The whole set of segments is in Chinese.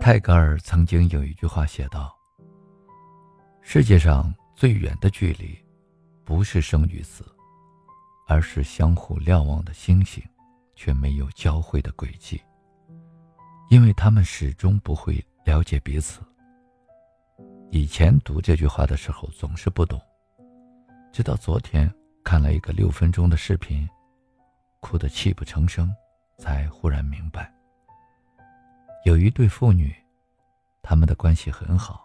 泰戈尔曾经有一句话写道：“世界上最远的距离，不是生与死，而是相互瞭望的星星，却没有交汇的轨迹。因为他们始终不会了解彼此。”以前读这句话的时候总是不懂，直到昨天看了一个六分钟的视频，哭得泣不成声，才忽然明白。有一对父女，他们的关系很好。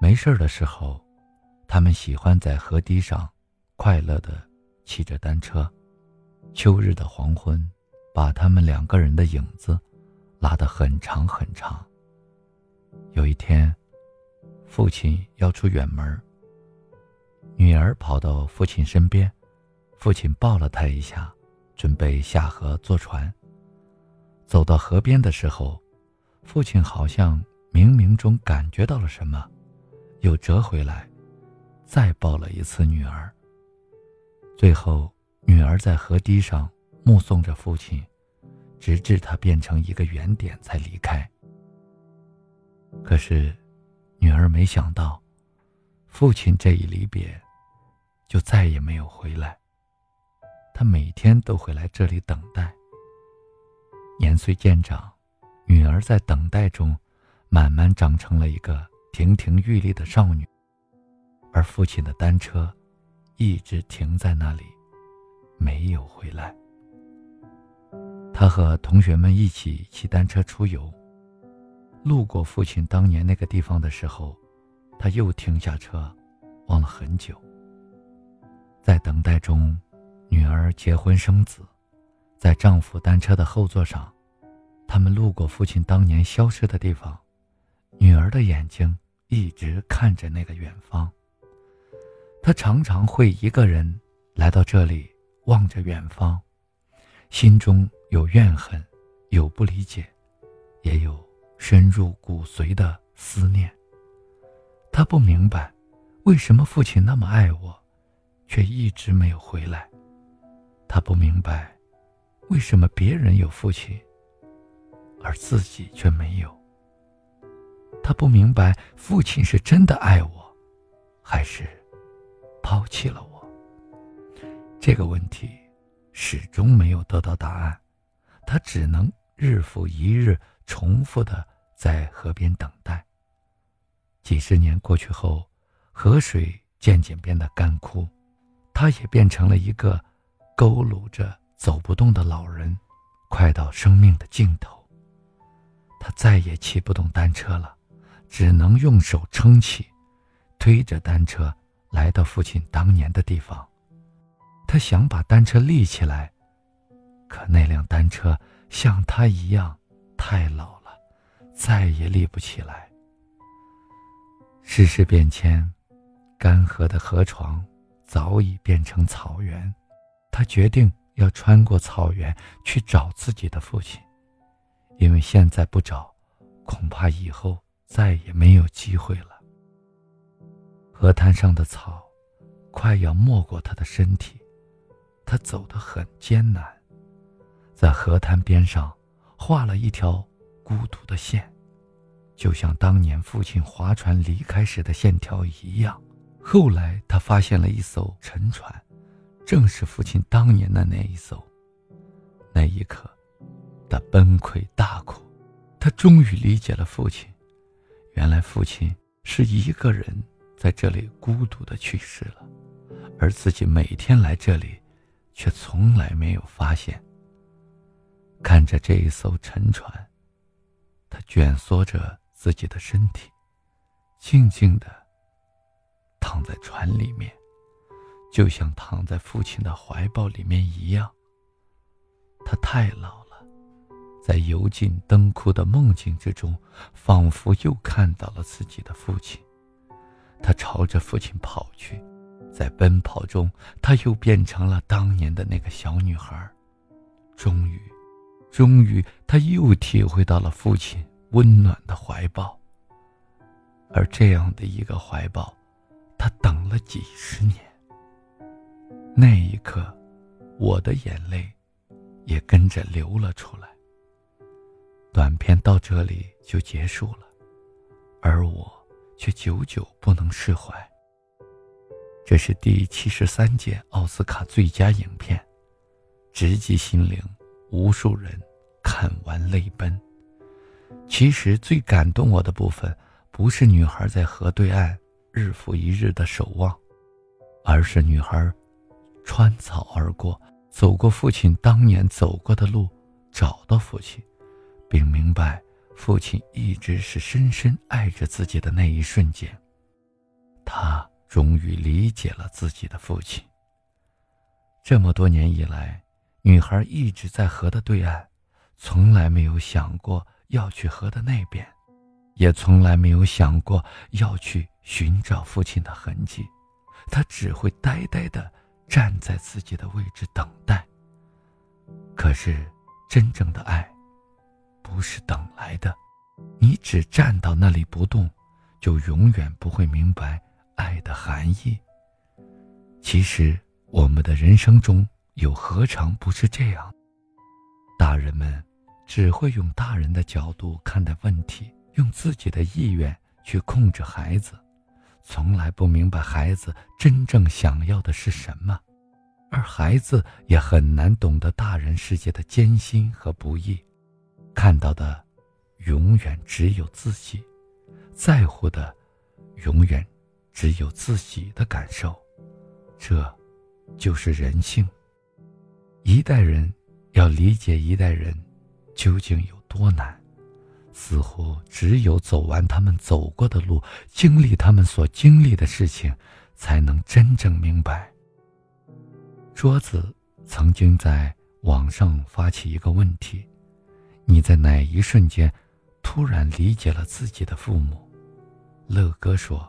没事的时候，他们喜欢在河堤上快乐的骑着单车。秋日的黄昏，把他们两个人的影子拉得很长很长。有一天，父亲要出远门，女儿跑到父亲身边，父亲抱了她一下，准备下河坐船。走到河边的时候。父亲好像冥冥中感觉到了什么，又折回来，再抱了一次女儿。最后，女儿在河堤上目送着父亲，直至他变成一个圆点才离开。可是，女儿没想到，父亲这一离别，就再也没有回来。他每天都会来这里等待。年岁渐长。女儿在等待中，慢慢长成了一个亭亭玉立的少女，而父亲的单车一直停在那里，没有回来。他和同学们一起骑单车出游，路过父亲当年那个地方的时候，他又停下车，望了很久。在等待中，女儿结婚生子，在丈夫单车的后座上。他们路过父亲当年消失的地方，女儿的眼睛一直看着那个远方。她常常会一个人来到这里，望着远方，心中有怨恨，有不理解，也有深入骨髓的思念。她不明白，为什么父亲那么爱我，却一直没有回来。他不明白，为什么别人有父亲。而自己却没有。他不明白，父亲是真的爱我，还是抛弃了我？这个问题始终没有得到答案。他只能日复一日重复的在河边等待。几十年过去后，河水渐渐变得干枯，他也变成了一个佝偻着走不动的老人，快到生命的尽头。他再也骑不动单车了，只能用手撑起，推着单车来到父亲当年的地方。他想把单车立起来，可那辆单车像他一样太老了，再也立不起来。世事变迁，干涸的河床早已变成草原。他决定要穿过草原去找自己的父亲。因为现在不找，恐怕以后再也没有机会了。河滩上的草，快要没过他的身体，他走得很艰难，在河滩边上画了一条孤独的线，就像当年父亲划船离开时的线条一样。后来他发现了一艘沉船，正是父亲当年的那一艘。那一刻。他崩溃大哭，他终于理解了父亲。原来父亲是一个人在这里孤独的去世了，而自己每天来这里，却从来没有发现。看着这一艘沉船，他蜷缩着自己的身体，静静的躺在船里面，就像躺在父亲的怀抱里面一样。他太老了。在油尽灯枯的梦境之中，仿佛又看到了自己的父亲。他朝着父亲跑去，在奔跑中，他又变成了当年的那个小女孩。终于，终于，他又体会到了父亲温暖的怀抱。而这样的一个怀抱，他等了几十年。那一刻，我的眼泪也跟着流了出来。短片到这里就结束了，而我却久久不能释怀。这是第七十三届奥斯卡最佳影片，直击心灵，无数人看完泪奔。其实最感动我的部分，不是女孩在河对岸日复一日的守望，而是女孩穿草而过，走过父亲当年走过的路，找到父亲，并明白父亲一直是深深爱着自己的那一瞬间。他终于理解了自己的父亲。这么多年以来，女孩一直在河的对岸，从来没有想过。要去河的那边，也从来没有想过要去寻找父亲的痕迹，他只会呆呆的站在自己的位置等待。可是，真正的爱，不是等来的。你只站到那里不动，就永远不会明白爱的含义。其实，我们的人生中又何尝不是这样？大人们。只会用大人的角度看待问题，用自己的意愿去控制孩子，从来不明白孩子真正想要的是什么，而孩子也很难懂得大人世界的艰辛和不易，看到的永远只有自己，在乎的永远只有自己的感受，这，就是人性。一代人要理解一代人。究竟有多难？似乎只有走完他们走过的路，经历他们所经历的事情，才能真正明白。桌子曾经在网上发起一个问题：你在哪一瞬间突然理解了自己的父母？乐哥说：“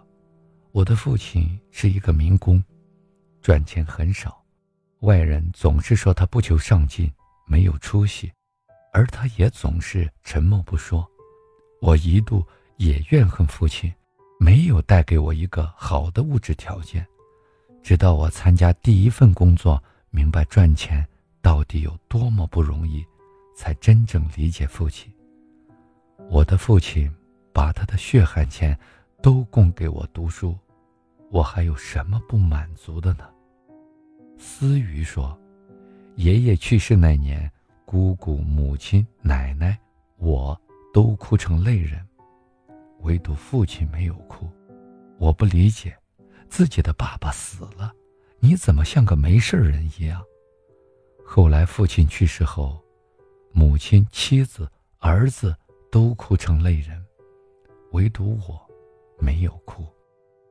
我的父亲是一个民工，赚钱很少，外人总是说他不求上进，没有出息。”而他也总是沉默不说，我一度也怨恨父亲，没有带给我一个好的物质条件。直到我参加第一份工作，明白赚钱到底有多么不容易，才真正理解父亲。我的父亲把他的血汗钱都供给我读书，我还有什么不满足的呢？思雨说：“爷爷去世那年。”姑姑、母亲、奶奶，我都哭成泪人，唯独父亲没有哭。我不理解，自己的爸爸死了，你怎么像个没事人一样？后来父亲去世后，母亲、妻子、儿子都哭成泪人，唯独我，没有哭，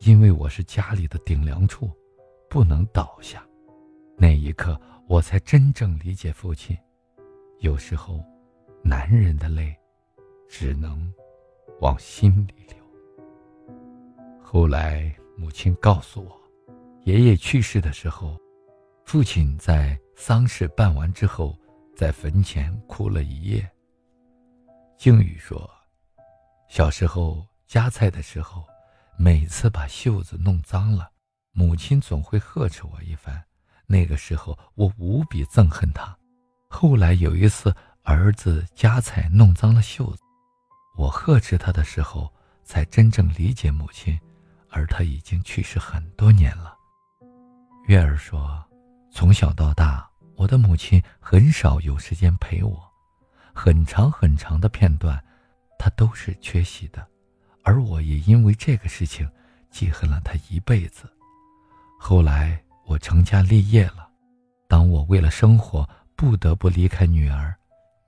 因为我是家里的顶梁柱，不能倒下。那一刻，我才真正理解父亲。有时候，男人的泪，只能往心里流。后来，母亲告诉我，爷爷去世的时候，父亲在丧事办完之后，在坟前哭了一夜。静宇说，小时候夹菜的时候，每次把袖子弄脏了，母亲总会呵斥我一番。那个时候，我无比憎恨他。后来有一次，儿子夹菜弄脏了袖子，我呵斥他的时候，才真正理解母亲，而他已经去世很多年了。月儿说，从小到大，我的母亲很少有时间陪我，很长很长的片段，她都是缺席的，而我也因为这个事情记恨了她一辈子。后来我成家立业了，当我为了生活。不得不离开女儿，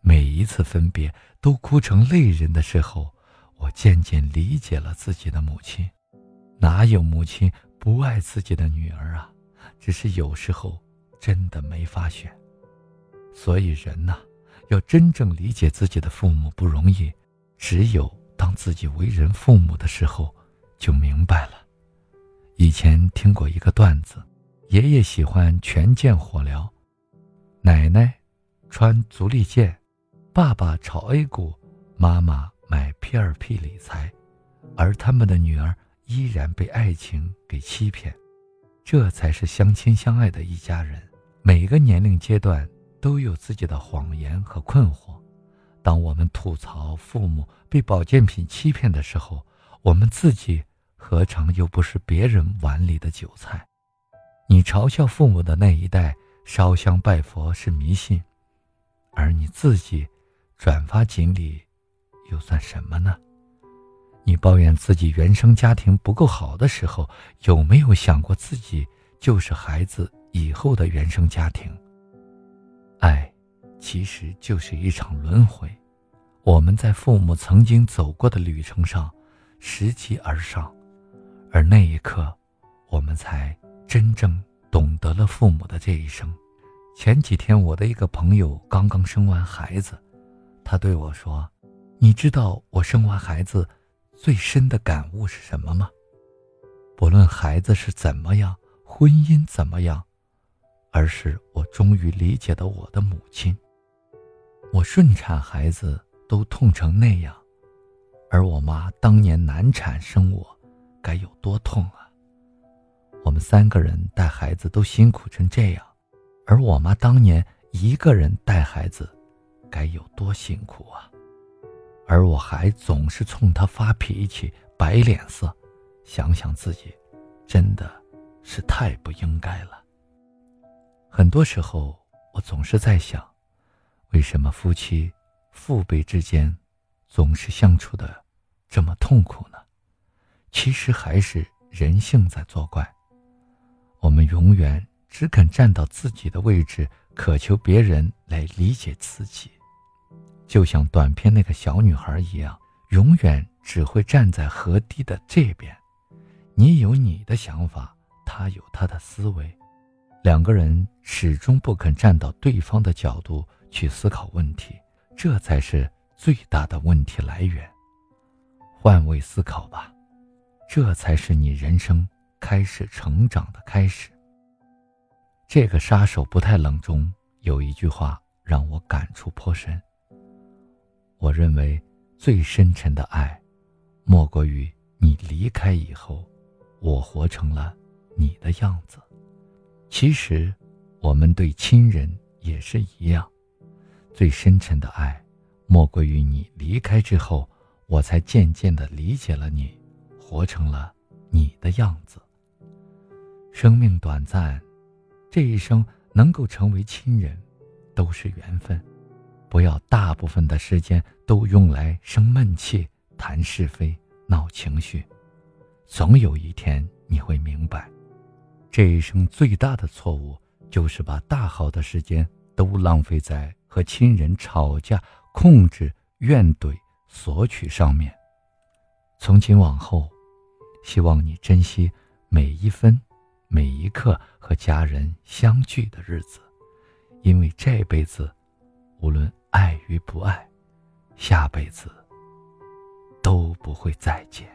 每一次分别都哭成泪人的时候，我渐渐理解了自己的母亲。哪有母亲不爱自己的女儿啊？只是有时候真的没法选。所以人呐，要真正理解自己的父母不容易。只有当自己为人父母的时候，就明白了。以前听过一个段子，爷爷喜欢拳剑火疗。奶奶穿足力健，爸爸炒 A 股，妈妈买 P2P 理财，而他们的女儿依然被爱情给欺骗，这才是相亲相爱的一家人。每个年龄阶段都有自己的谎言和困惑，当我们吐槽父母被保健品欺骗的时候，我们自己何尝又不是别人碗里的韭菜？你嘲笑父母的那一代烧香拜佛是迷信，而你自己转发锦鲤，又算什么呢？你抱怨自己原生家庭不够好的时候，有没有想过自己就是孩子以后的原生家庭？爱。其实就是一场轮回，我们在父母曾经走过的旅程上，拾级而上，而那一刻，我们才真正懂得了父母的这一生。前几天，我的一个朋友刚刚生完孩子，他对我说：“你知道我生完孩子最深的感悟是什么吗？不论孩子是怎么样，婚姻怎么样，而是我终于理解了我的母亲。”我顺产孩子都痛成那样，而我妈当年难产生我，该有多痛啊！我们三个人带孩子都辛苦成这样，而我妈当年一个人带孩子，该有多辛苦啊！而我还总是冲他发脾气、摆脸色，想想自己，真的是太不应该了。很多时候，我总是在想。为什么夫妻、父辈之间总是相处的这么痛苦呢？其实还是人性在作怪。我们永远只肯站到自己的位置，渴求别人来理解自己，就像短片那个小女孩一样，永远只会站在河堤的这边。你有你的想法，他有他的思维，两个人始终不肯站到对方的角度。去思考问题，这才是最大的问题来源。换位思考吧，这才是你人生开始成长的开始。这个杀手不太冷中有一句话让我感触颇深。我认为最深沉的爱，莫过于你离开以后，我活成了你的样子。其实，我们对亲人也是一样。最深沉的爱，莫过于你离开之后，我才渐渐的理解了你，活成了你的样子。生命短暂，这一生能够成为亲人，都是缘分。不要大部分的时间都用来生闷气、谈是非、闹情绪。总有一天你会明白，这一生最大的错误，就是把大好的时间都浪费在。和亲人吵架、控制、怨怼、索取上面。从今往后，希望你珍惜每一分、每一刻和家人相聚的日子，因为这辈子，无论爱与不爱，下辈子都不会再见。